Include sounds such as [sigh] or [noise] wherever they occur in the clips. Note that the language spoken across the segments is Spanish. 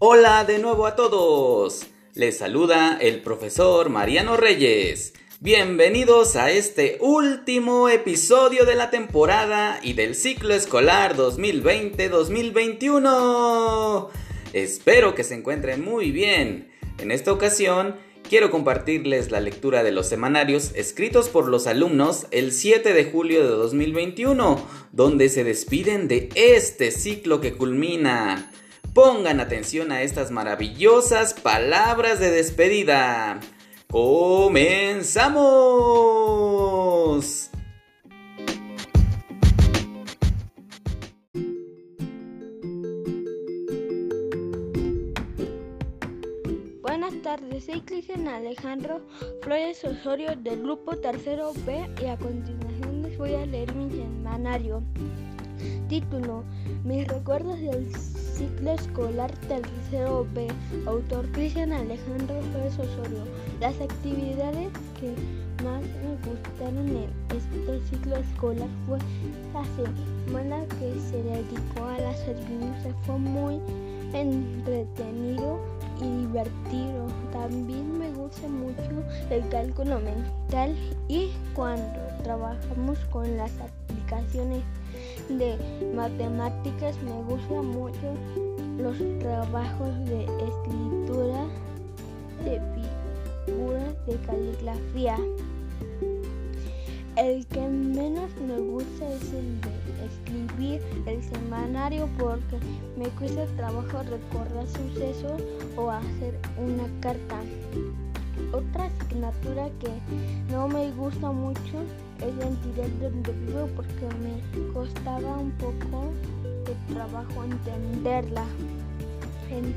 Hola de nuevo a todos. Les saluda el profesor Mariano Reyes. Bienvenidos a este último episodio de la temporada y del ciclo escolar 2020-2021. Espero que se encuentren muy bien. En esta ocasión quiero compartirles la lectura de los semanarios escritos por los alumnos el 7 de julio de 2021, donde se despiden de este ciclo que culmina. Pongan atención a estas maravillosas palabras de despedida. ¡Comenzamos! Buenas tardes, soy Cristian Alejandro Flores Osorio del grupo tercero B y a continuación les voy a leer mi semanario. Título: Mis recuerdos del ciclo escolar tercero B. Autor Cristian Alejandro Flores Osorio. Las actividades que más me gustaron en este ciclo escolar fue la semana que se dedicó a la servicio. Fue muy entretenido y divertido. También me gusta mucho el cálculo mental y cuando trabajamos con las aplicaciones de matemáticas me gustan mucho los trabajos de escritura, de figuras, de caligrafía. El que menos me gusta es el de escribir el semanario porque me cuesta trabajo recordar sucesos o hacer una carta. Otra asignatura que no me gusta mucho es la entidad donde vivo porque me costaba un poco de trabajo entenderla. En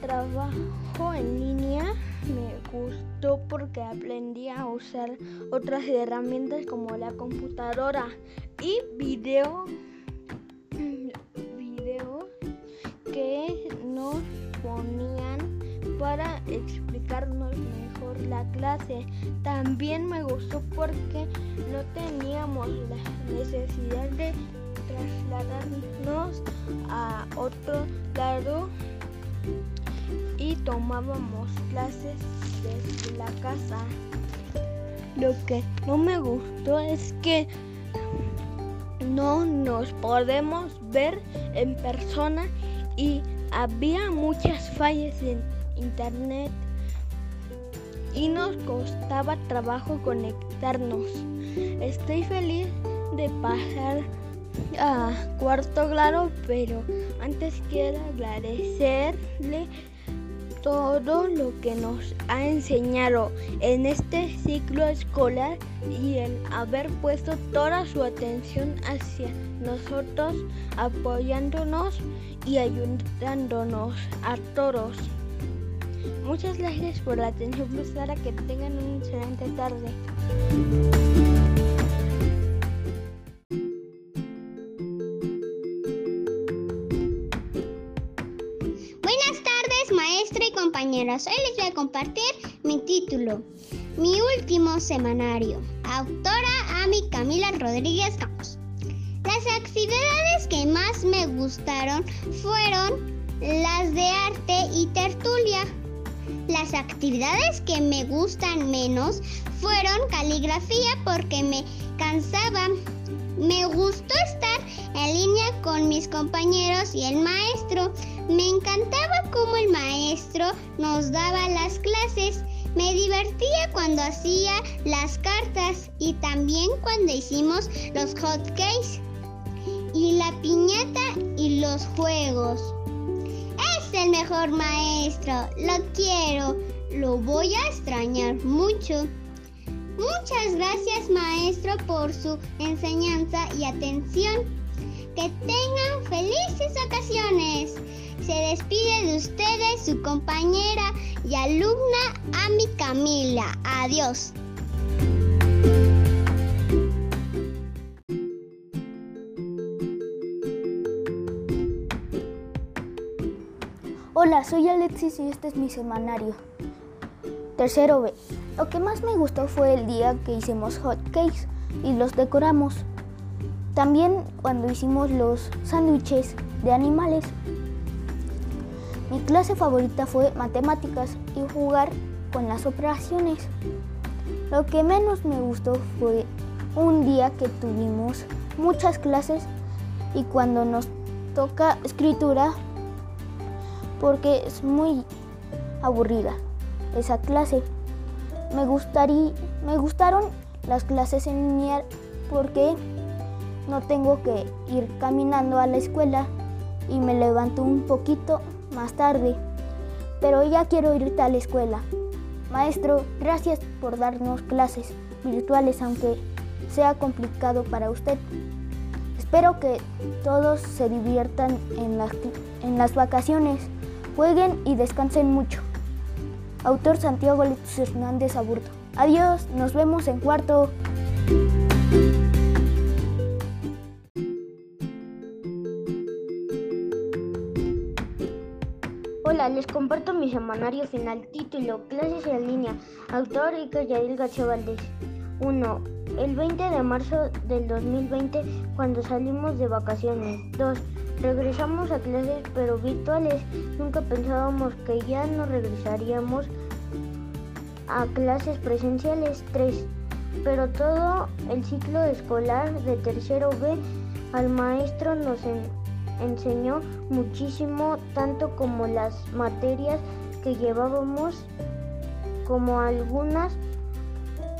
trabajo en línea me gustó porque aprendí a usar otras herramientas como la computadora y video video que nos ponían para explicarnos la clase. También me gustó porque no teníamos la necesidad de trasladarnos a otro lado y tomábamos clases desde la casa. Lo que no me gustó es que no nos podemos ver en persona y había muchas fallas en internet y nos costaba trabajo conectarnos. Estoy feliz de pasar a cuarto grado, pero antes quiero agradecerle todo lo que nos ha enseñado en este ciclo escolar y el haber puesto toda su atención hacia nosotros, apoyándonos y ayudándonos a todos. Muchas gracias por la atención prestada, que tengan una excelente tarde. Buenas tardes, maestra y compañeras. Hoy les voy a compartir mi título, mi último semanario. Autora Ami Camila Rodríguez Campos. Las actividades que más me gustaron fueron las de arte y tertulia. Las actividades que me gustan menos fueron caligrafía porque me cansaba. Me gustó estar en línea con mis compañeros y el maestro. Me encantaba cómo el maestro nos daba las clases. Me divertía cuando hacía las cartas y también cuando hicimos los hotcakes y la piñata y los juegos. El mejor maestro, lo quiero, lo voy a extrañar mucho. Muchas gracias maestro por su enseñanza y atención. Que tengan felices ocasiones. Se despide de ustedes su compañera y alumna Ami Camila. Adiós. Hola, soy Alexis y este es mi semanario. Tercero B. Lo que más me gustó fue el día que hicimos hot cakes y los decoramos. También cuando hicimos los sándwiches de animales. Mi clase favorita fue matemáticas y jugar con las operaciones. Lo que menos me gustó fue un día que tuvimos muchas clases y cuando nos toca escritura porque es muy aburrida esa clase. Me gustaría me gustaron las clases en línea porque no tengo que ir caminando a la escuela y me levanto un poquito más tarde. Pero ya quiero ir a la escuela. Maestro, gracias por darnos clases virtuales aunque sea complicado para usted. Espero que todos se diviertan en las, en las vacaciones, jueguen y descansen mucho. Autor Santiago Alexis Hernández Aburto. Adiós, nos vemos en cuarto. Hola, les comparto mi semanario final, título, clases en línea, autor Iker Yadil García Valdés. 1. El 20 de marzo del 2020, cuando salimos de vacaciones. 2. Regresamos a clases pero virtuales. Nunca pensábamos que ya no regresaríamos a clases presenciales 3, pero todo el ciclo escolar de tercero B al maestro nos enseñó muchísimo, tanto como las materias que llevábamos, como algunas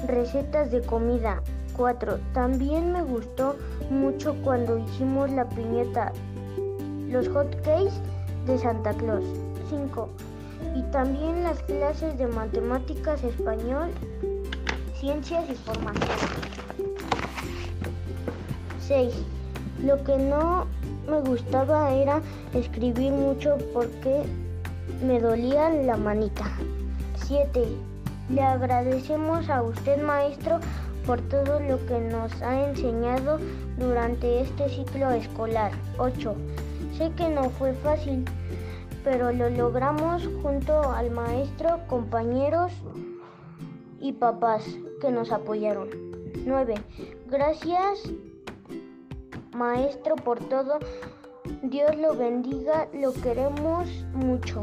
recetas de comida. 4. También me gustó mucho cuando hicimos la piñeta, los hot cakes de Santa Claus. 5 y también las clases de matemáticas, español, ciencias y formación. 6. Lo que no me gustaba era escribir mucho porque me dolía la manita. 7. Le agradecemos a usted maestro por todo lo que nos ha enseñado durante este ciclo escolar. 8. Sé que no fue fácil, pero lo logramos junto al maestro, compañeros y papás que nos apoyaron. 9. Gracias maestro por todo. Dios lo bendiga, lo queremos mucho.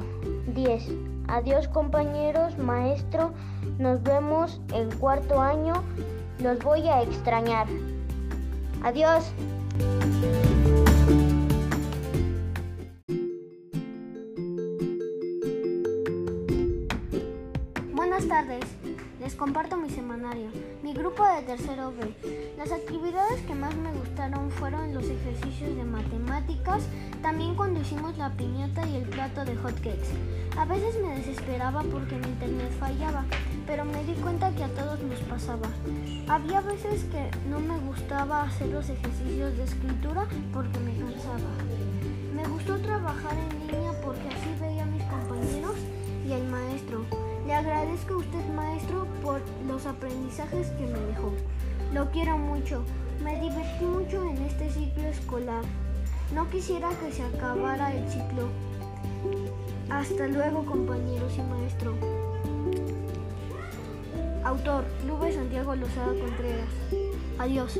10. Adiós compañeros, maestro. Nos vemos en cuarto año. Los voy a extrañar. Adiós. Comparto mi semanario, mi grupo de tercero B. Las actividades que más me gustaron fueron los ejercicios de matemáticas, también cuando hicimos la piñata y el plato de hotcakes. A veces me desesperaba porque mi internet fallaba, pero me di cuenta que a todos nos pasaba. Había veces que no me gustaba hacer los ejercicios de escritura porque me cansaba. Aprendizajes que me dejó. Lo quiero mucho. Me divertí mucho en este ciclo escolar. No quisiera que se acabara el ciclo. Hasta luego, compañeros y maestro. Autor, Lube Santiago Lozada Contreras. Adiós.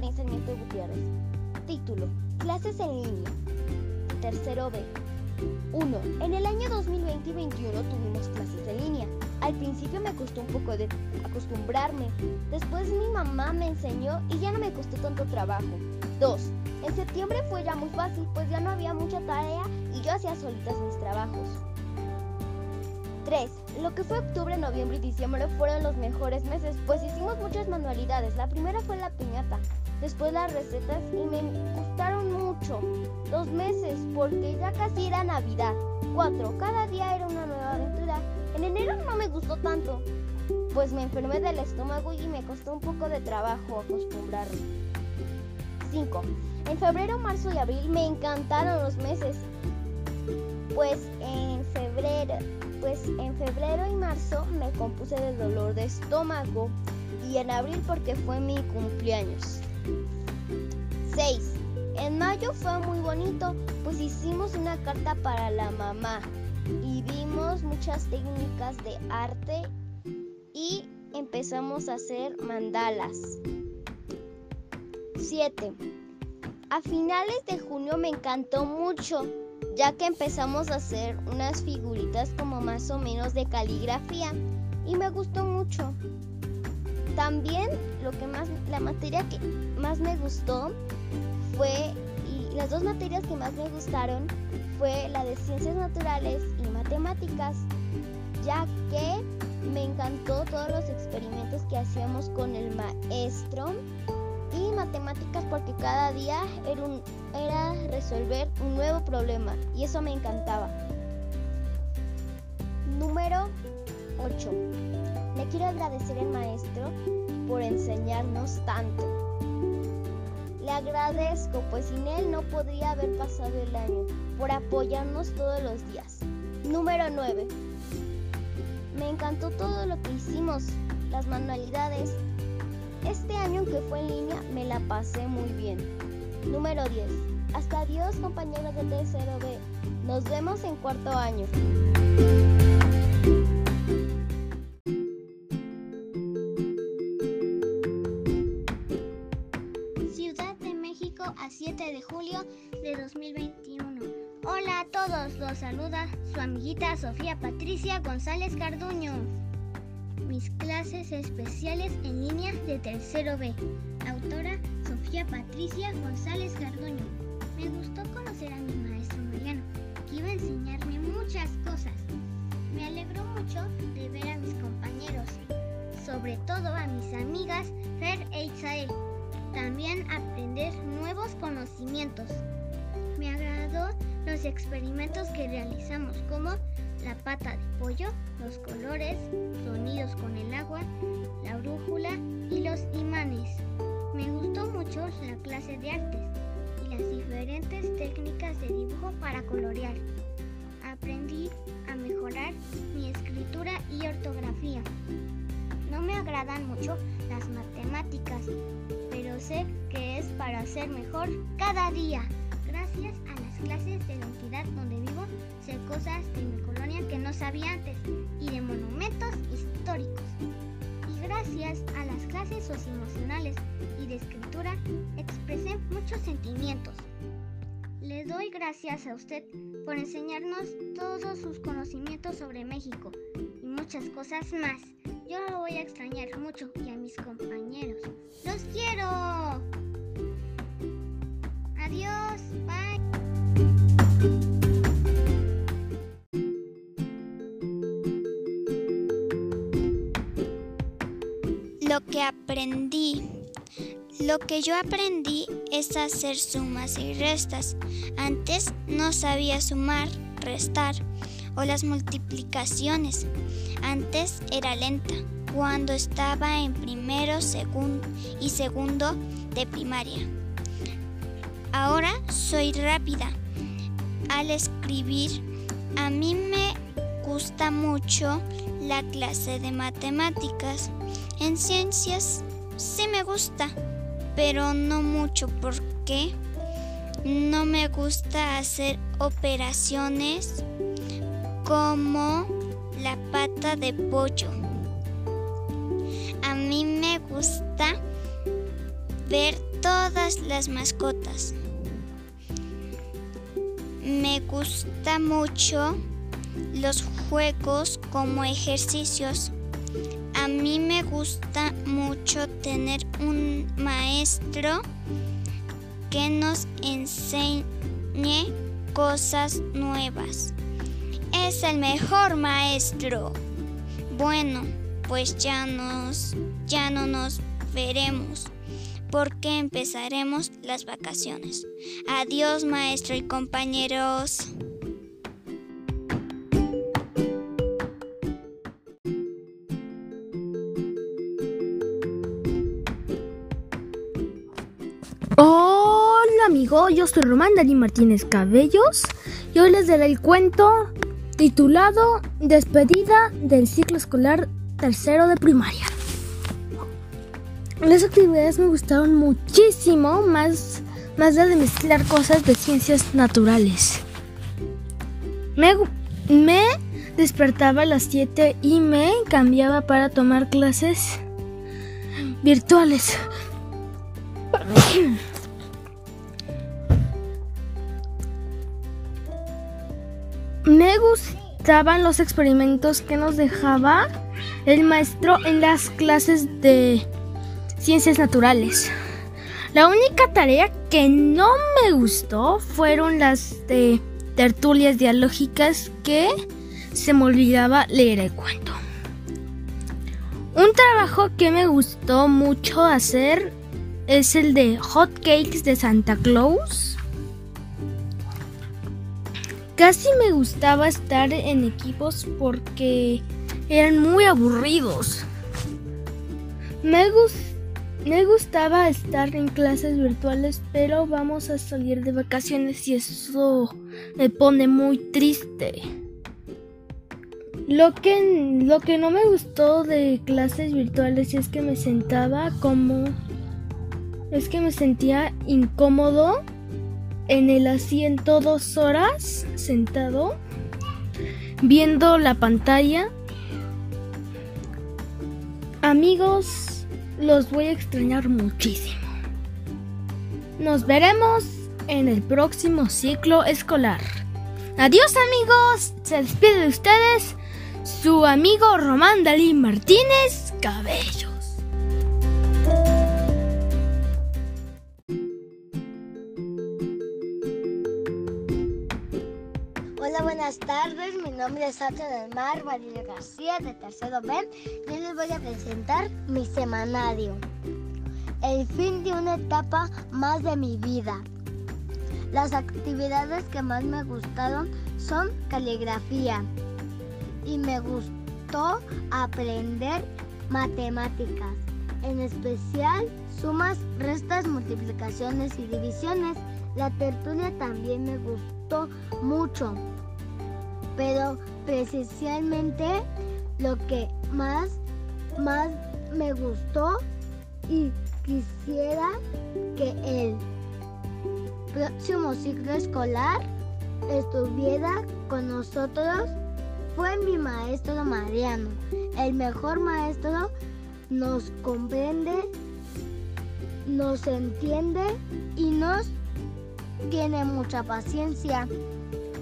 Dorin Sarmiento Gutiérrez. Título: Clases en línea. Tercero B. 1. En el año 2020 y 2021 tuvimos clases en línea. Al principio me costó un poco de acostumbrarme. Después mi mamá me enseñó y ya no me costó tanto trabajo. 2. En septiembre fue ya muy fácil, pues ya no había mucha tarea y yo hacía solitas mis trabajos. 3. Lo que fue octubre, noviembre y diciembre fueron los mejores meses, pues hicimos muchas manualidades. La primera fue la piñata, después las recetas y me gustaron mucho. Dos meses, porque ya casi era Navidad. 4. Cada día era una nueva aventura. En enero no me gustó tanto, pues me enfermé del estómago y me costó un poco de trabajo acostumbrarme. 5. En febrero, marzo y abril me encantaron los meses, pues en febrero pues en febrero y marzo me compuse de dolor de estómago y en abril porque fue mi cumpleaños. 6. En mayo fue muy bonito, pues hicimos una carta para la mamá y vimos muchas técnicas de arte y empezamos a hacer mandalas. 7. A finales de junio me encantó mucho, ya que empezamos a hacer unas figuritas como más o menos de caligrafía y me gustó mucho. También lo que más la materia que más me gustó fue y las dos materias que más me gustaron fue la de ciencias naturales y matemáticas, ya que me encantó todos los experimentos que hacíamos con el maestro y matemáticas porque cada día era, era resolver un nuevo problema y eso me encantaba. Número 8. Le quiero agradecer al maestro por enseñarnos tanto. Le agradezco, pues sin él no podría haber pasado el año, por apoyarnos todos los días. Número 9. Me encantó todo lo que hicimos, las manualidades. Este año que fue en línea me la pasé muy bien. Número 10. Hasta adiós compañeros de tercero B. Nos vemos en cuarto año. de julio de 2021. Hola a todos, los saluda su amiguita Sofía Patricia González Carduño. Mis clases especiales en línea de tercero B. Autora Sofía Patricia González Carduño. Me gustó conocer a mi maestro Mariano, que iba a enseñarme muchas cosas. Me alegró mucho de ver a mis compañeros, sobre todo a mis amigas Fer e Itzael. También aprender nuevos conocimientos. Me agradó los experimentos que realizamos como la pata de pollo, los colores, sonidos con el agua, la brújula y los imanes. Me gustó mucho la clase de artes y las diferentes técnicas de dibujo para colorear. Aprendí a mejorar mi escritura y ortografía. No me agradan mucho las matemáticas, pero sé que es para ser mejor cada día. Gracias a las clases de la entidad donde vivo, sé cosas de mi colonia que no sabía antes y de monumentos históricos. Y gracias a las clases socioemocionales y de escritura, expresé muchos sentimientos. Le doy gracias a usted por enseñarnos todos sus conocimientos sobre México y muchas cosas más. Yo lo voy a extrañar mucho y a mis compañeros. ¡Los quiero! Adiós, bye. Lo que aprendí. Lo que yo aprendí es hacer sumas y restas. Antes no sabía sumar, restar o las multiplicaciones. Antes era lenta cuando estaba en primero segundo y segundo de primaria. Ahora soy rápida al escribir. A mí me gusta mucho la clase de matemáticas. En ciencias sí me gusta, pero no mucho porque no me gusta hacer operaciones como la pata de pollo. A mí me gusta ver todas las mascotas. Me gusta mucho los juegos como ejercicios. A mí me gusta mucho tener un maestro que nos enseñe cosas nuevas. Es el mejor maestro. Bueno, pues ya nos ya no nos veremos porque empezaremos las vacaciones. Adiós, maestro y compañeros. Hola amigo, yo soy Román Dani Martínez Cabellos y hoy les daré el cuento titulado Despedida del ciclo escolar tercero de primaria. Las actividades me gustaron muchísimo, más más de mezclar cosas de ciencias naturales. Me, me despertaba a las 7 y me cambiaba para tomar clases virtuales. [clears throat] Me gustaban los experimentos que nos dejaba el maestro en las clases de ciencias naturales. La única tarea que no me gustó fueron las de tertulias dialógicas que se me olvidaba leer el cuento. Un trabajo que me gustó mucho hacer es el de Hot Cakes de Santa Claus. Casi me gustaba estar en equipos porque eran muy aburridos. Me, me gustaba estar en clases virtuales, pero vamos a salir de vacaciones y eso me pone muy triste. Lo que, lo que no me gustó de clases virtuales es que me sentaba como... Es que me sentía incómodo en el asiento dos horas sentado viendo la pantalla. Amigos, los voy a extrañar muchísimo. Nos veremos en el próximo ciclo escolar. Adiós amigos, se despide de ustedes su amigo Román Dalí Martínez Cabellos. Buenas tardes. Mi nombre es Sacha del Mar, María García, de Tercero B. Y les voy a presentar mi semanario. El fin de una etapa más de mi vida. Las actividades que más me gustaron son caligrafía, y me gustó aprender matemáticas, en especial sumas, restas, multiplicaciones y divisiones. La tertulia también me gustó mucho, pero precisamente lo que más, más me gustó y quisiera que el próximo ciclo escolar estuviera con nosotros fue mi maestro Mariano. El mejor maestro nos comprende, nos entiende y nos tiene mucha paciencia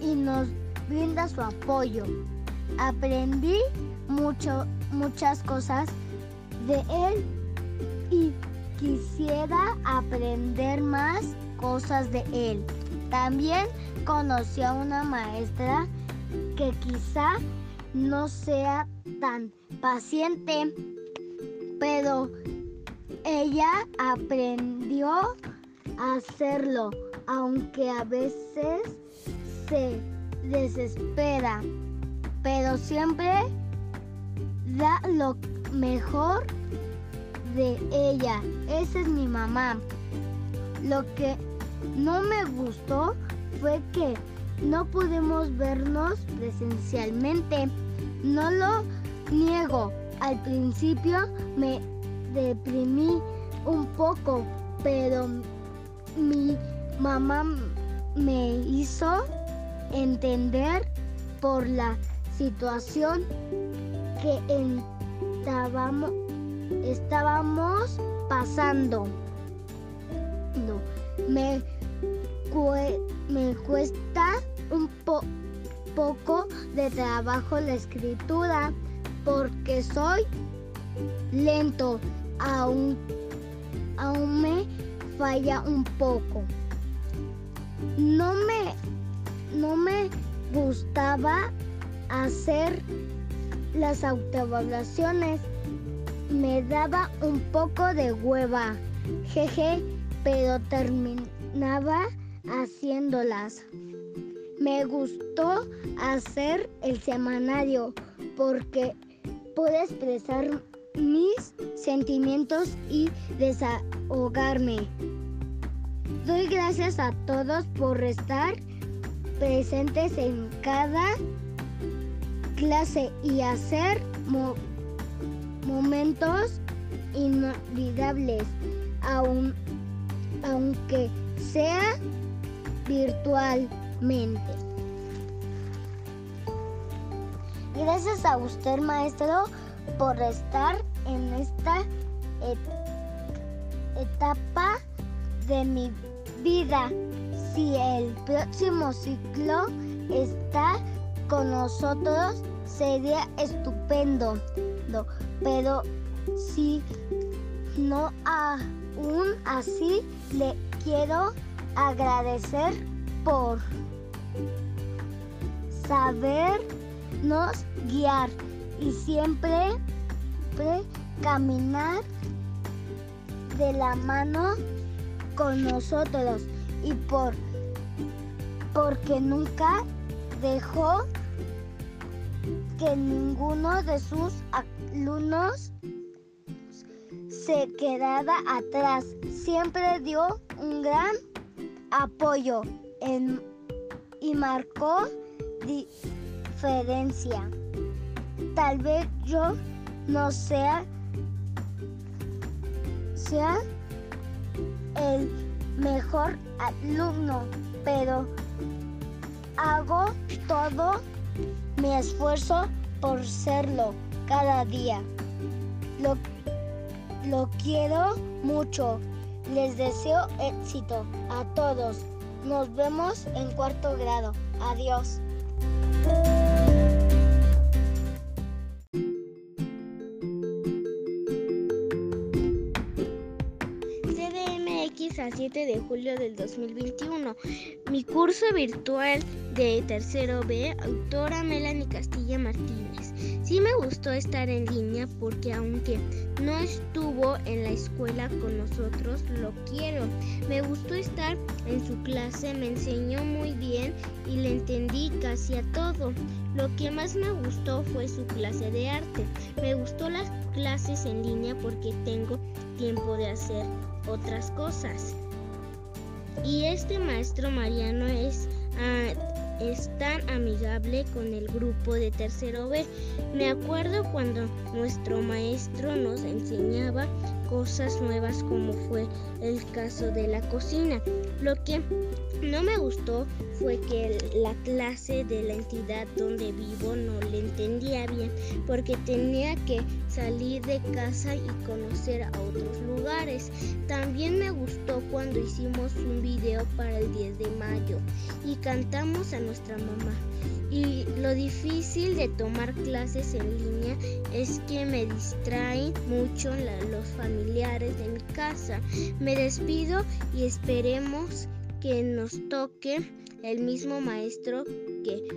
y nos brinda su apoyo. Aprendí mucho, muchas cosas de él y quisiera aprender más cosas de él. También conocí a una maestra que quizá no sea tan paciente, pero ella aprendió a hacerlo, aunque a veces se desespera, pero siempre da lo mejor de ella. Esa es mi mamá. Lo que no me gustó fue que no pudimos vernos presencialmente. No lo niego. Al principio me deprimí un poco, pero mi mamá me hizo entender por la situación que estábamos, estábamos pasando. No, me me cuesta un poco de trabajo la escritura porque soy lento, aún, aún me falla un poco. No me, no me gustaba hacer las autoevaluaciones. Me daba un poco de hueva, jeje, pero terminaba haciéndolas. Me gustó hacer el semanario porque pude expresar mis sentimientos y desahogarme. Doy gracias a todos por estar presentes en cada clase y hacer momentos inolvidables. Aún aunque sea virtualmente. Gracias a usted, maestro, por estar en esta etapa de mi vida. Si el próximo ciclo está con nosotros, sería estupendo. Pero si no aún así, le quiero agradecer por sabernos guiar y siempre caminar de la mano con nosotros y por porque nunca dejó que ninguno de sus alumnos se quedara atrás. Siempre dio un gran apoyo y marcó diferencia. Tal vez yo no sea, sea el mejor alumno, pero hago todo mi esfuerzo por serlo cada día. Lo, lo quiero mucho. Les deseo éxito a todos. Nos vemos en cuarto grado. Adiós. 7 de julio del 2021. Mi curso virtual de tercero B, autora Melanie Castilla Martínez. Sí me gustó estar en línea porque aunque no estuvo en la escuela con nosotros, lo quiero. Me gustó estar en su clase, me enseñó muy bien y le entendí casi a todo. Lo que más me gustó fue su clase de arte. Me gustó las clases en línea porque tengo tiempo de hacer otras cosas. Y este maestro Mariano es, ah, es tan amigable con el grupo de tercero B. Me acuerdo cuando nuestro maestro nos enseñaba cosas nuevas como fue el caso de la cocina. Lo que no me gustó fue que la clase de la entidad donde vivo no le entendía bien porque tenía que salir de casa y conocer a otros lugares. También me gustó cuando hicimos un video para el 10 de mayo y cantamos a nuestra mamá. Y lo difícil de tomar clases en línea es que me distraen mucho los familiares de mi casa. Me despido y esperemos que nos toque el mismo maestro que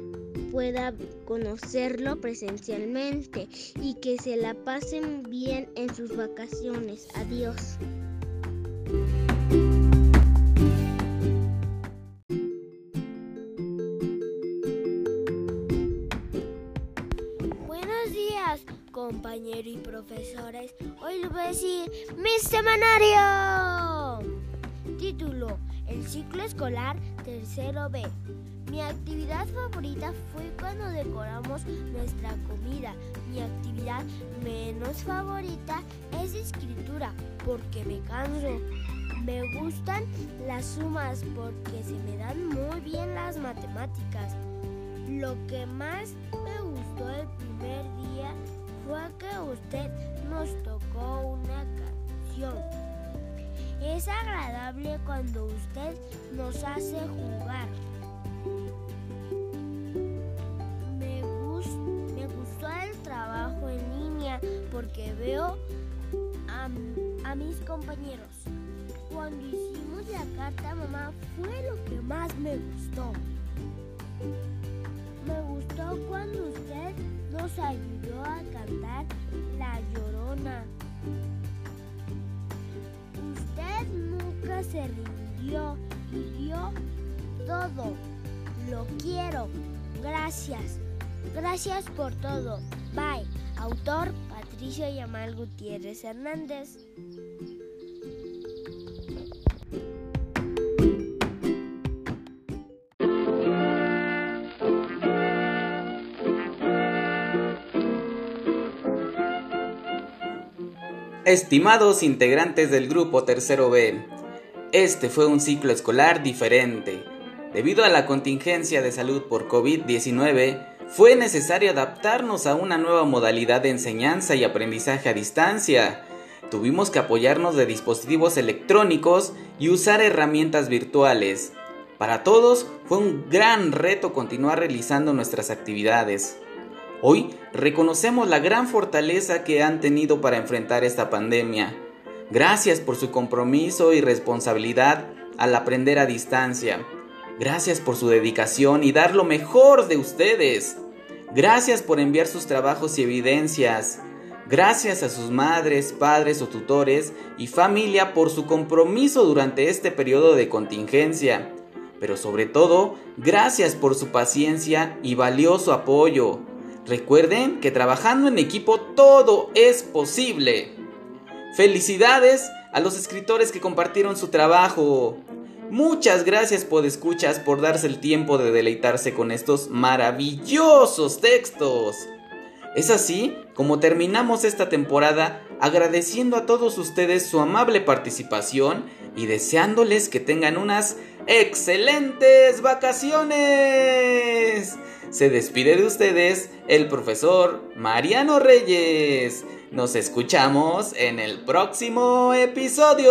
pueda conocerlo presencialmente y que se la pasen bien en sus vacaciones. Adiós. Compañeros y profesores. Hoy les voy a decir mi semanario. Título el ciclo escolar tercero B. Mi actividad favorita fue cuando decoramos nuestra comida. Mi actividad menos favorita es escritura porque me canso. Me gustan las sumas porque se me dan muy bien las matemáticas. Lo que más que usted nos tocó una canción. Es agradable cuando usted nos hace jugar. Me, gustó el trabajo en línea porque veo a, a mis compañeros. Cuando hicimos la carta mamá fue lo que más me gustó. Me gustó cuando usted nos ayudó a cantar La Llorona. se rindió y dio todo. Lo quiero. Gracias. Gracias por todo. Bye. Autor Patricio Yamal Gutiérrez Hernández. Estimados integrantes del grupo Tercero B, este fue un ciclo escolar diferente. Debido a la contingencia de salud por COVID-19, fue necesario adaptarnos a una nueva modalidad de enseñanza y aprendizaje a distancia. Tuvimos que apoyarnos de dispositivos electrónicos y usar herramientas virtuales. Para todos fue un gran reto continuar realizando nuestras actividades. Hoy reconocemos la gran fortaleza que han tenido para enfrentar esta pandemia. Gracias por su compromiso y responsabilidad al aprender a distancia. Gracias por su dedicación y dar lo mejor de ustedes. Gracias por enviar sus trabajos y evidencias. Gracias a sus madres, padres o tutores y familia por su compromiso durante este periodo de contingencia. Pero sobre todo, gracias por su paciencia y valioso apoyo. Recuerden que trabajando en equipo todo es posible. Felicidades a los escritores que compartieron su trabajo. Muchas gracias por escuchas por darse el tiempo de deleitarse con estos maravillosos textos. Es así como terminamos esta temporada agradeciendo a todos ustedes su amable participación y deseándoles que tengan unas excelentes vacaciones. Se despide de ustedes el profesor Mariano Reyes. Nos escuchamos en el próximo episodio.